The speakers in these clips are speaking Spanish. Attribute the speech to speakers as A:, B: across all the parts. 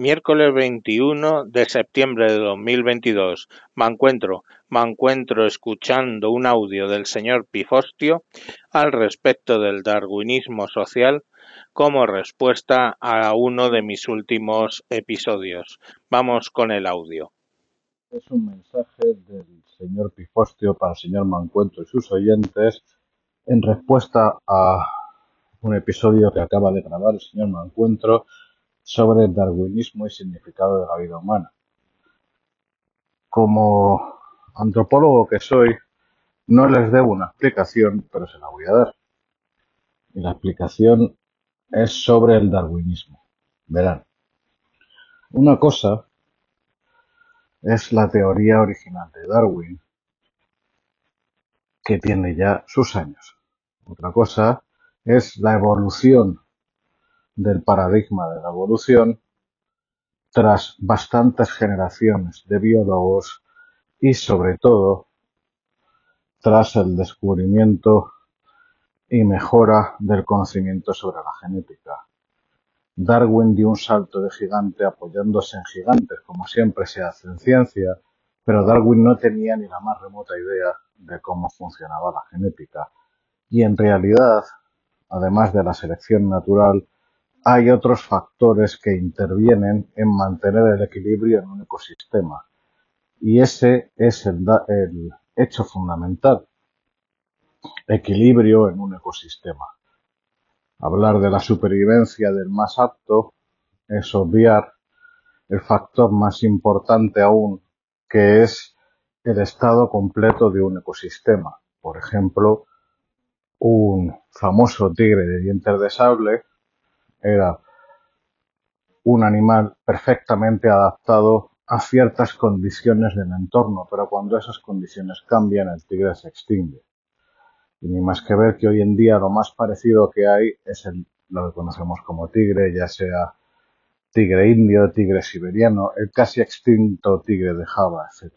A: Miércoles 21 de septiembre de 2022. Me encuentro, me encuentro escuchando un audio del señor Pifostio al respecto del darwinismo social como respuesta a uno de mis últimos episodios. Vamos con el audio.
B: Es un mensaje del señor Pifostio para el señor Mancuentro y sus oyentes en respuesta a un episodio que acaba de grabar el señor Mancuentro sobre el darwinismo y significado de la vida humana. Como antropólogo que soy, no les debo una explicación, pero se la voy a dar. Y la explicación es sobre el darwinismo. Verán, una cosa es la teoría original de Darwin, que tiene ya sus años. Otra cosa es la evolución del paradigma de la evolución tras bastantes generaciones de biólogos y sobre todo tras el descubrimiento y mejora del conocimiento sobre la genética. Darwin dio un salto de gigante apoyándose en gigantes, como siempre se hace en ciencia, pero Darwin no tenía ni la más remota idea de cómo funcionaba la genética. Y en realidad, además de la selección natural, hay otros factores que intervienen en mantener el equilibrio en un ecosistema. Y ese es el, hecho fundamental. Equilibrio en un ecosistema. Hablar de la supervivencia del más apto es obviar el factor más importante aún, que es el estado completo de un ecosistema. Por ejemplo, un famoso tigre de dientes de sable era un animal perfectamente adaptado a ciertas condiciones del entorno, pero cuando esas condiciones cambian, el tigre se extingue. Y ni más que ver que hoy en día lo más parecido que hay es lo que conocemos como tigre, ya sea tigre indio, tigre siberiano, el casi extinto tigre de Java, etc.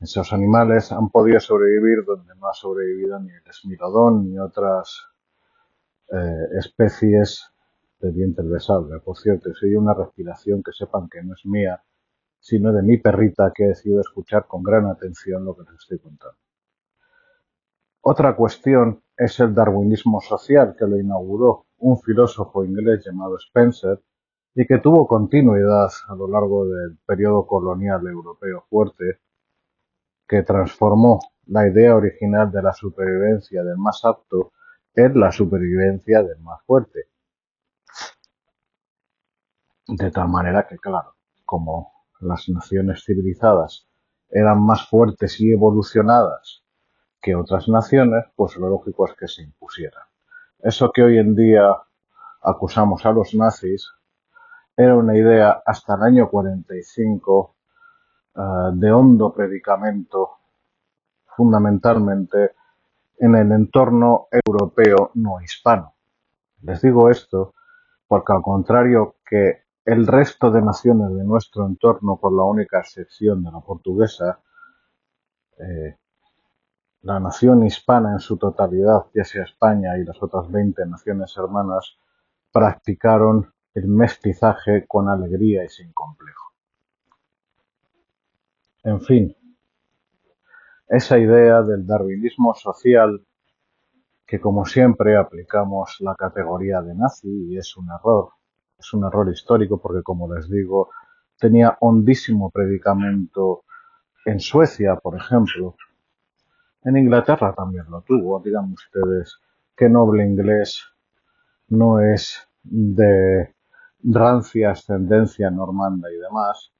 B: Esos animales han podido sobrevivir donde no ha sobrevivido ni el esmilodón ni otras eh, especies de dientes de sable. Por cierto, si hay una respiración que sepan que no es mía, sino de mi perrita que he decidido escuchar con gran atención lo que les estoy contando. Otra cuestión es el darwinismo social que lo inauguró un filósofo inglés llamado Spencer y que tuvo continuidad a lo largo del periodo colonial europeo fuerte, que transformó la idea original de la supervivencia del más apto es la supervivencia del más fuerte. De tal manera que, claro, como las naciones civilizadas eran más fuertes y evolucionadas que otras naciones, pues lo lógico es que se impusieran. Eso que hoy en día acusamos a los nazis era una idea hasta el año 45 eh, de hondo predicamento fundamentalmente en el entorno europeo no hispano. Les digo esto porque al contrario que el resto de naciones de nuestro entorno, por la única excepción de la portuguesa, eh, la nación hispana en su totalidad, ya sea España y las otras 20 naciones hermanas, practicaron el mestizaje con alegría y sin complejo. En fin, esa idea del darwinismo social que como siempre aplicamos la categoría de nazi y es un error, es un error histórico porque como les digo, tenía hondísimo predicamento en Suecia, por ejemplo. En Inglaterra también lo tuvo, digan ustedes, qué noble inglés no es de rancia ascendencia normanda y demás,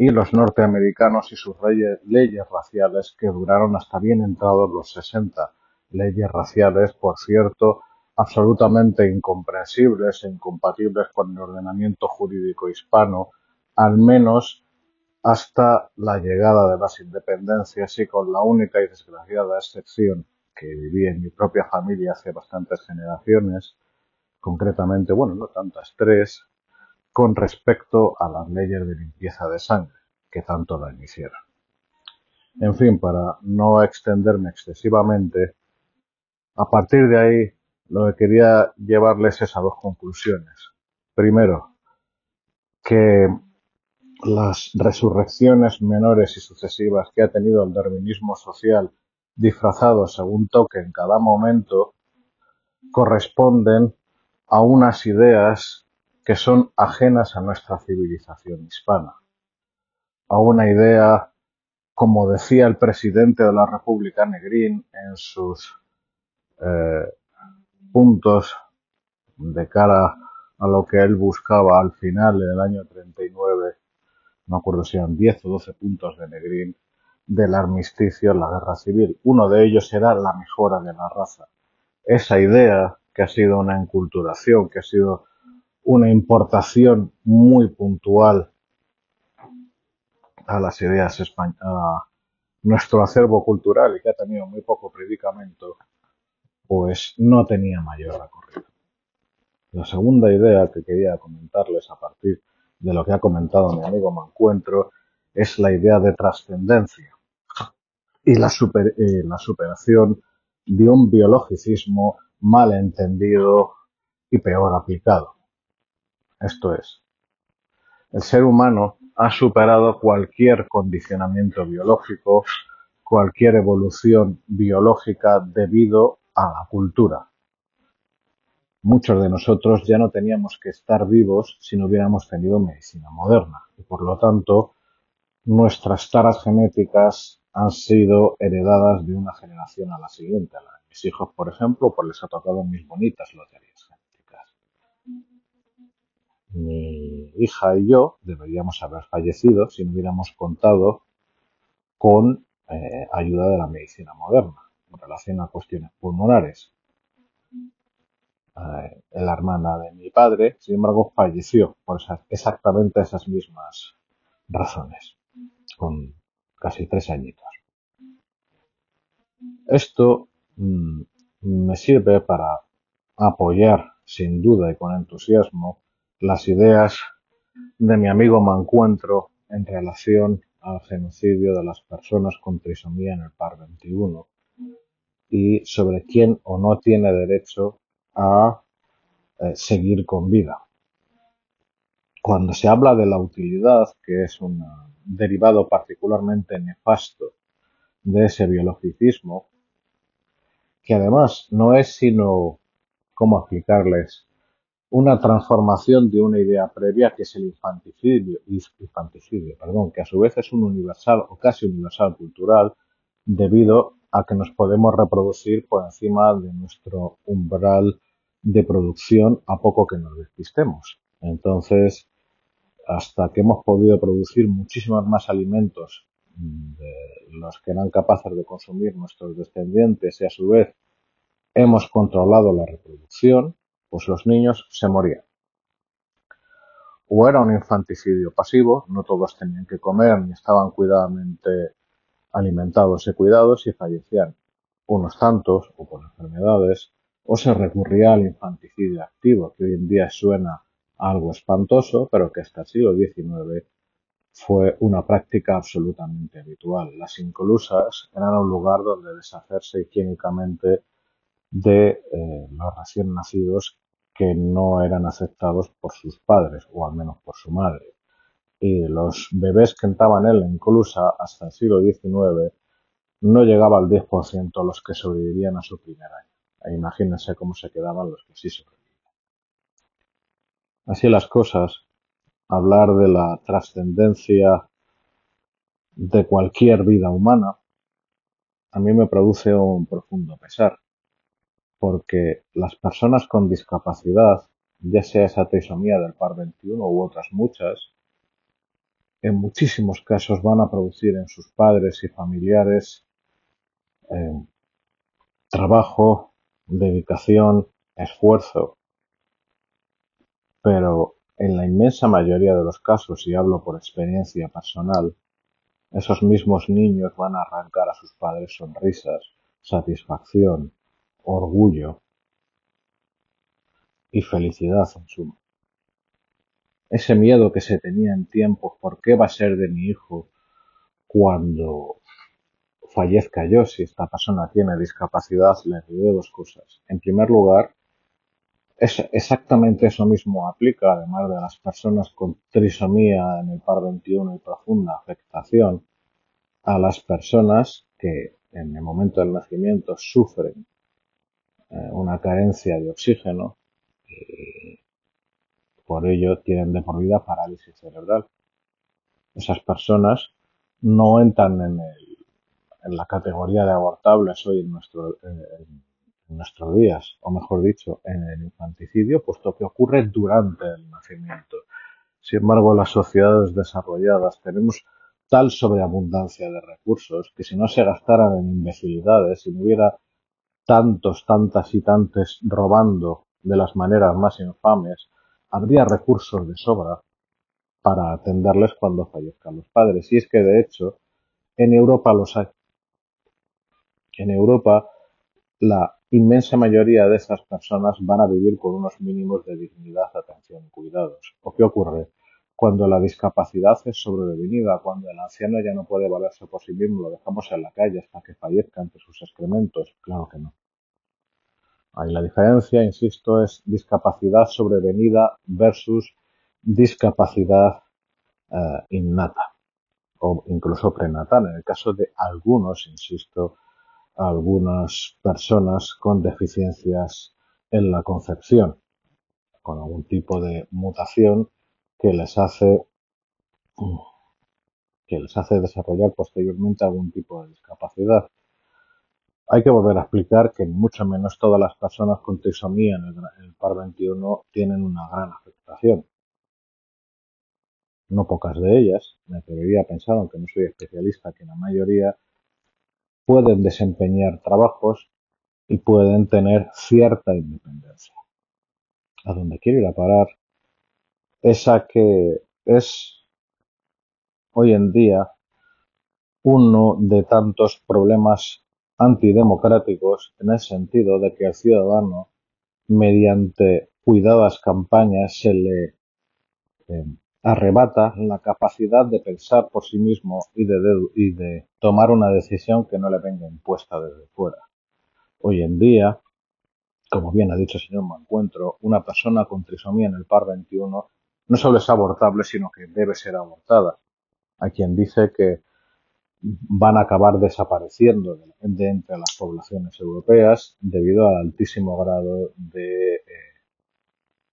B: y los norteamericanos y sus leyes raciales que duraron hasta bien entrados los 60. Leyes raciales, por cierto, absolutamente incomprensibles e incompatibles con el ordenamiento jurídico hispano, al menos hasta la llegada de las independencias y con la única y desgraciada excepción que viví en mi propia familia hace bastantes generaciones, concretamente, bueno, no tantas, tres, con respecto a las leyes de limpieza de sangre, que tanto la hicieron. En fin, para no extenderme excesivamente, a partir de ahí lo que quería llevarles es a dos conclusiones. Primero, que las resurrecciones menores y sucesivas que ha tenido el darwinismo social disfrazado según toque en cada momento corresponden a unas ideas que son ajenas a nuestra civilización hispana, a una idea, como decía el presidente de la República Negrín en sus eh, puntos de cara a lo que él buscaba al final en el año 39, no acuerdo si eran 10 o 12 puntos de Negrín, del armisticio en la guerra civil. Uno de ellos era la mejora de la raza. Esa idea que ha sido una enculturación, que ha sido una importación muy puntual a las ideas españolas, a nuestro acervo cultural y que ha tenido muy poco predicamento, pues no tenía mayor recorrido. La segunda idea que quería comentarles a partir de lo que ha comentado mi amigo Mancuentro es la idea de trascendencia y la, eh, la superación de un biologicismo mal entendido y peor aplicado. Esto es, el ser humano ha superado cualquier condicionamiento biológico, cualquier evolución biológica debido a la cultura muchos de nosotros ya no teníamos que estar vivos si no hubiéramos tenido medicina moderna. Y por lo tanto, nuestras taras genéticas han sido heredadas de una generación a la siguiente. Mis hijos, por ejemplo, pues les ha tocado mis bonitas loterías. Mi hija y yo deberíamos haber fallecido si no hubiéramos contado con eh, ayuda de la medicina moderna en relación a cuestiones pulmonares eh, la hermana de mi padre, sin embargo, falleció por exactamente esas mismas razones, con casi tres añitos. Esto mm, me sirve para apoyar sin duda y con entusiasmo las ideas de mi amigo Mancuentro en relación al genocidio de las personas con trisomía en el par 21 y sobre quién o no tiene derecho a eh, seguir con vida. Cuando se habla de la utilidad, que es un derivado particularmente nefasto de ese biologicismo, que además no es sino, ¿cómo explicarles? Una transformación de una idea previa que es el infanticidio, perdón, que a su vez es un universal o casi universal cultural debido a que nos podemos reproducir por encima de nuestro umbral de producción a poco que nos despistemos. Entonces, hasta que hemos podido producir muchísimos más alimentos de los que eran capaces de consumir nuestros descendientes y a su vez hemos controlado la reproducción, pues los niños se morían. O era un infanticidio pasivo, no todos tenían que comer ni estaban cuidadamente alimentados y cuidados y fallecían unos tantos o por enfermedades o se recurría al infanticidio activo, que hoy en día suena algo espantoso, pero que hasta el siglo XIX fue una práctica absolutamente habitual. Las incolusas eran un lugar donde deshacerse higiénicamente de eh, los recién nacidos que no eran aceptados por sus padres, o al menos por su madre. Y los bebés que entraban en la hasta el siglo XIX no llegaba al 10% los que sobrevivían a su primer año. E imagínense cómo se quedaban los que sí sobrevivían. Así las cosas, hablar de la trascendencia de cualquier vida humana, a mí me produce un profundo pesar, porque las personas con discapacidad, ya sea esa trisomía del par 21 u otras muchas, en muchísimos casos van a producir en sus padres y familiares eh, trabajo, dedicación, esfuerzo, pero en la inmensa mayoría de los casos, y hablo por experiencia personal, esos mismos niños van a arrancar a sus padres sonrisas, satisfacción, orgullo y felicidad en suma. Ese miedo que se tenía en tiempos, ¿por qué va a ser de mi hijo cuando fallezca yo, si esta persona tiene discapacidad, le diré dos cosas. En primer lugar, Es exactamente eso mismo aplica, además de las personas con trisomía en el par 21 y profunda afectación, a las personas que en el momento del nacimiento sufren una carencia de oxígeno y por ello tienen de por vida parálisis cerebral. Esas personas no entran en, la categoría de abortables hoy en, nuestro, nuestros días, o mejor dicho, en el infanticidio, puesto que ocurre durante el nacimiento. Sin embargo, las sociedades desarrolladas tenemos tal sobreabundancia de recursos que si no se gastaran en imbecilidades, si no hubiera tantos, tantas y tantos robando de las maneras más infames, habría recursos de sobra para atenderles cuando fallezcan los padres. Y es que, de hecho, en Europa los hay. En Europa, la inmensa mayoría de esas personas van a vivir con unos mínimos de dignidad, atención y cuidados. ¿O qué ocurre? Cuando la discapacidad es sobrevenida, cuando el anciano ya no puede valerse por sí mismo, lo dejamos en la calle hasta que fallezca ante sus excrementos. Claro que no. Ahí la diferencia, insisto, es discapacidad sobrevenida versus discapacidad eh, innata o incluso prenatal. En el caso de algunos, insisto, algunas personas con deficiencias en la concepción, con algún tipo de mutación que les hace que les hace desarrollar posteriormente algún tipo de discapacidad. Hay que volver a explicar que mucho menos todas las personas con trisomía en el, par 21 tienen una gran afectación. No pocas de ellas, me atrevería a pensar, aunque no soy especialista, que la mayoría pueden desempeñar trabajos y pueden tener cierta independencia. A donde quiero ir a parar esa que es hoy en día uno de tantos problemas antidemocráticos en el sentido de que al ciudadano, mediante cuidadas campañas, se le eh, arrebata la capacidad de pensar por sí mismo y de, tomar una decisión que no le venga impuesta desde fuera. Hoy en día, como bien ha dicho el señor Mancuentro, una persona con trisomía en el par 21 no solo es abortable, sino que debe ser abortada. Hay quien dice que van a acabar desapareciendo de, entre las poblaciones europeas debido al altísimo grado de eh,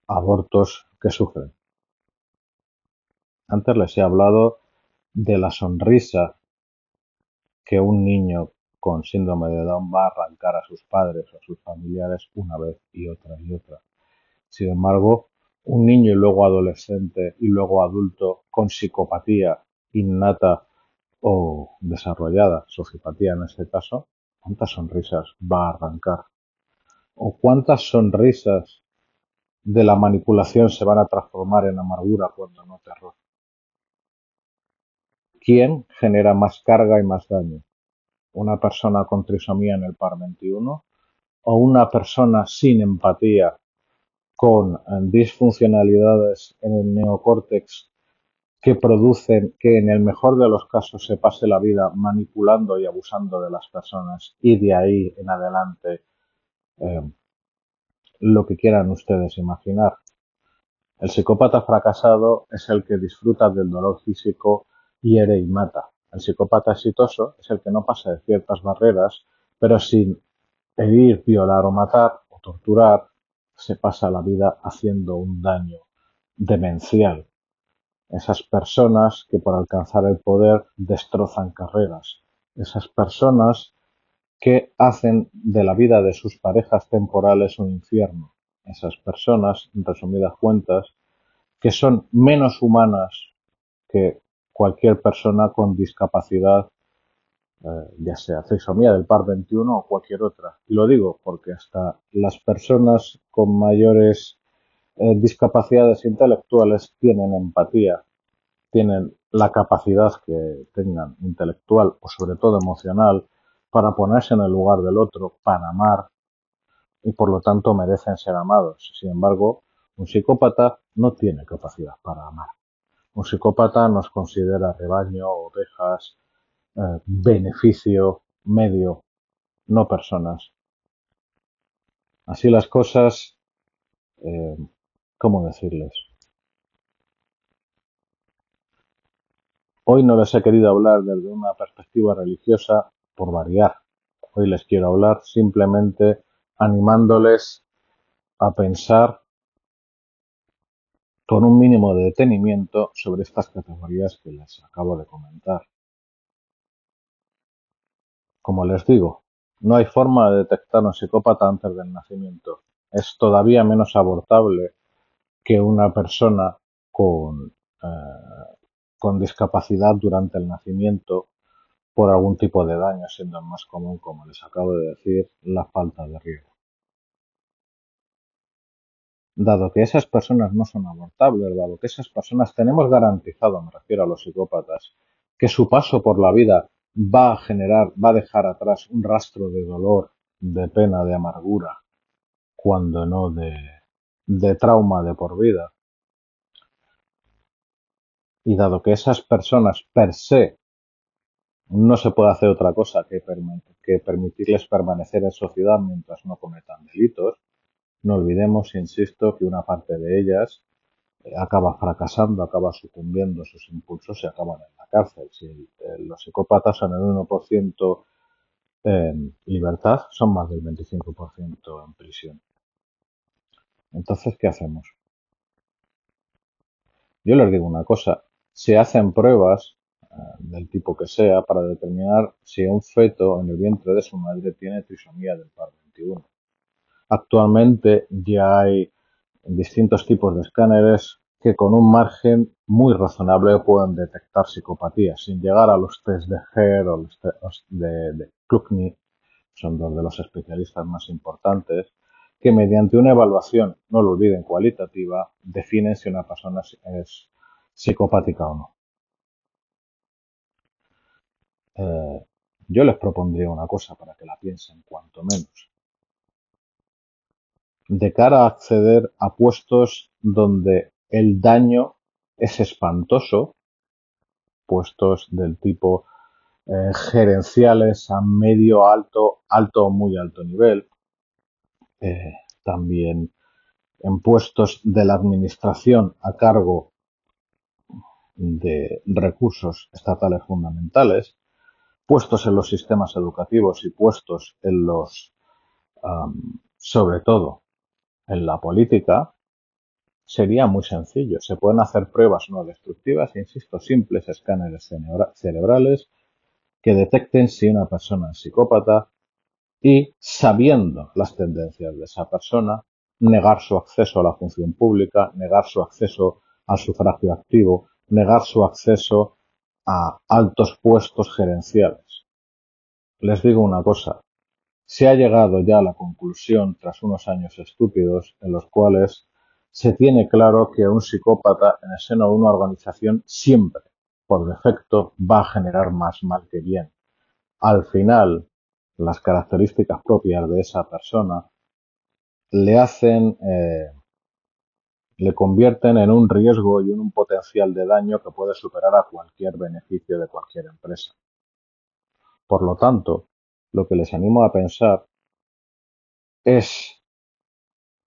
B: abortos que sufren. Antes les he hablado de la sonrisa que un niño con síndrome de Down va a arrancar a sus padres o a sus familiares una vez y otra y otra. Sin embargo, un niño y luego adolescente y luego adulto con psicopatía innata o desarrollada, sociopatía en este caso, ¿cuántas sonrisas va a arrancar? ¿O cuántas sonrisas de la manipulación se van a transformar en amargura cuando no terror? ¿Quién genera más carga y más daño? ¿Una persona con trisomía en el par 21 o una persona sin empatía con disfuncionalidades en el neocórtex que producen que en el mejor de los casos se pase la vida manipulando y abusando de las personas y de ahí en adelante eh, lo que quieran ustedes imaginar. El psicópata fracasado es el que disfruta del dolor físico, hiere y mata. El psicópata exitoso es el que no pasa de ciertas barreras, pero sin herir, violar o matar o torturar, se pasa la vida haciendo un daño demencial esas personas que por alcanzar el poder destrozan carreras, esas personas que hacen de la vida de sus parejas temporales un infierno, esas personas, en resumidas cuentas, que son menos humanas que cualquier persona con discapacidad, eh, ya sea trisomía del par 21 o cualquier otra. Y lo digo porque hasta las personas con mayores eh, discapacidades intelectuales tienen empatía, tienen la capacidad que tengan intelectual o sobre todo emocional para ponerse en el lugar del otro, para amar y por lo tanto merecen ser amados. Sin embargo, un psicópata no tiene capacidad para amar. Un psicópata nos considera rebaño, ovejas, eh, beneficio, medio, no personas. Así las cosas, eh, ¿cómo decirles? Hoy no les he querido hablar desde una perspectiva religiosa por variar. Hoy les quiero hablar simplemente animándoles a pensar con un mínimo de detenimiento sobre estas categorías que les acabo de comentar. Como les digo, no hay forma de detectar un psicópata antes del nacimiento. Es todavía menos abortable que una persona con eh, con discapacidad durante el nacimiento por algún tipo de daño, siendo el más común, como les acabo de decir, la falta de riego. Dado que esas personas no son abortables, dado que esas personas tenemos garantizado, me refiero a los psicópatas, que su paso por la vida va a generar, va a dejar atrás un rastro de dolor, de pena, de amargura, cuando no de, de trauma de por vida, y dado que esas personas per se no se puede hacer otra cosa que, permitirles permanecer en sociedad mientras no cometan delitos, no olvidemos, insisto, que una parte de ellas eh, acaba fracasando, acaba sucumbiendo a sus impulsos y acaban en la cárcel. Si los psicópatas son el 1% en libertad, son más del 25% en prisión. Entonces, ¿qué hacemos? Yo les digo una cosa, se hacen pruebas eh, del tipo que sea para determinar si un feto en el vientre de su madre tiene trisomía del par 21. Actualmente ya hay distintos tipos de escáneres que con un margen muy razonable pueden detectar psicopatía, sin llegar a los test de Her o los de, de son dos de los especialistas más importantes, que mediante una evaluación, no lo olviden, cualitativa, definen si una persona es psicopática o no. Eh, yo les propondría una cosa para que la piensen, cuanto menos. De cara a acceder a puestos donde el daño es espantoso, puestos del tipo eh, gerenciales a medio alto, alto o muy alto nivel, eh, también en puestos de la administración a cargo de recursos estatales fundamentales, puestos en los sistemas educativos y puestos en los, sobre todo, en la política, sería muy sencillo. Se pueden hacer pruebas no destructivas, insisto, simples escáneres cerebrales que detecten si una persona es psicópata y, sabiendo las tendencias de esa persona, negar su acceso a la función pública, negar su acceso al sufragio activo, negar su acceso a altos puestos gerenciales. Les digo una cosa, se ha llegado ya a la conclusión, tras unos años estúpidos, en los cuales se tiene claro que un psicópata en el seno de una organización siempre, por defecto, va a generar más mal que bien. Al final, las características propias de esa persona le hacen eh, le convierten en un riesgo y en un potencial de daño que puede superar a cualquier beneficio de cualquier empresa. Por lo tanto, lo que les animo a pensar es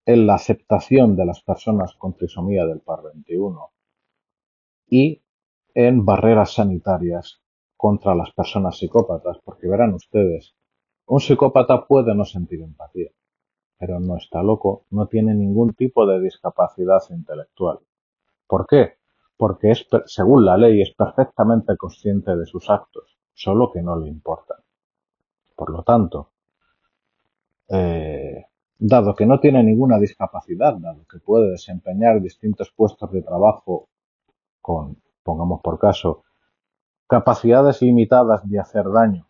B: en la aceptación de las personas con trisomía del par 21 y en barreras sanitarias contra las personas psicópatas, porque verán ustedes, un psicópata puede no sentir empatía, pero no está loco, no tiene ningún tipo de discapacidad intelectual. ¿Por qué? Porque es, según la ley es perfectamente consciente de sus actos, solo que no le importan. Por lo tanto, eh, dado que no tiene ninguna discapacidad, dado que puede desempeñar distintos puestos de trabajo con, pongamos por caso, capacidades limitadas de hacer daño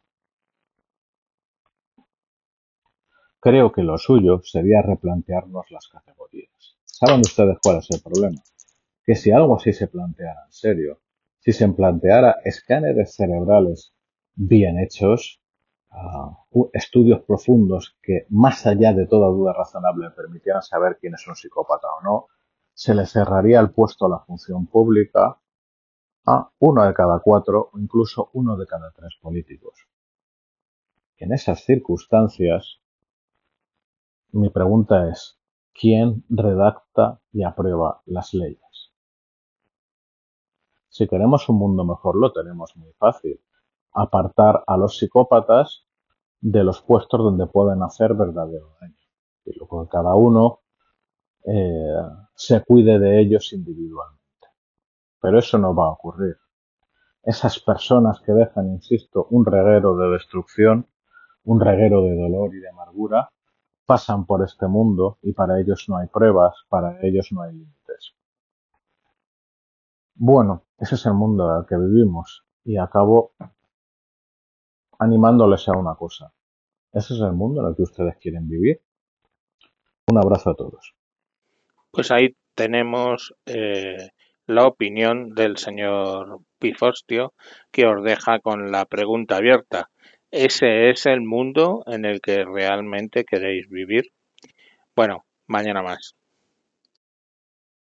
B: Creo que lo suyo sería replantearnos las categorías. ¿Saben ustedes cuál es el problema? Que si algo así se planteara en serio, si se planteara escáneres cerebrales bien hechos, ah, estudios profundos que, más allá de toda duda razonable, permitieran saber quién es un psicópata o no, se le cerraría el puesto a la función pública a uno de cada cuatro o incluso uno de cada tres políticos. En esas circunstancias, mi pregunta es, quien redacta y aprueba las leyes. Si queremos un mundo mejor lo tenemos muy fácil. Apartar a los psicópatas de los puestos donde pueden hacer verdadero daño. Y luego que cada uno eh, se cuide de ellos individualmente. Pero eso no va a ocurrir. Esas personas que dejan, insisto, un reguero de destrucción, un reguero de dolor y de amargura, pasan por este mundo y para ellos no hay pruebas, para ellos no hay límites. Bueno, ese es el mundo en el que vivimos y acabo animándoles a una cosa. Ese es el mundo en el que ustedes quieren vivir. Un abrazo a todos.
A: Pues ahí tenemos eh, la opinión del señor Pifostio, que os deja con la pregunta abierta. ¿Ese es el mundo en el que realmente queréis vivir? Bueno, mañana más.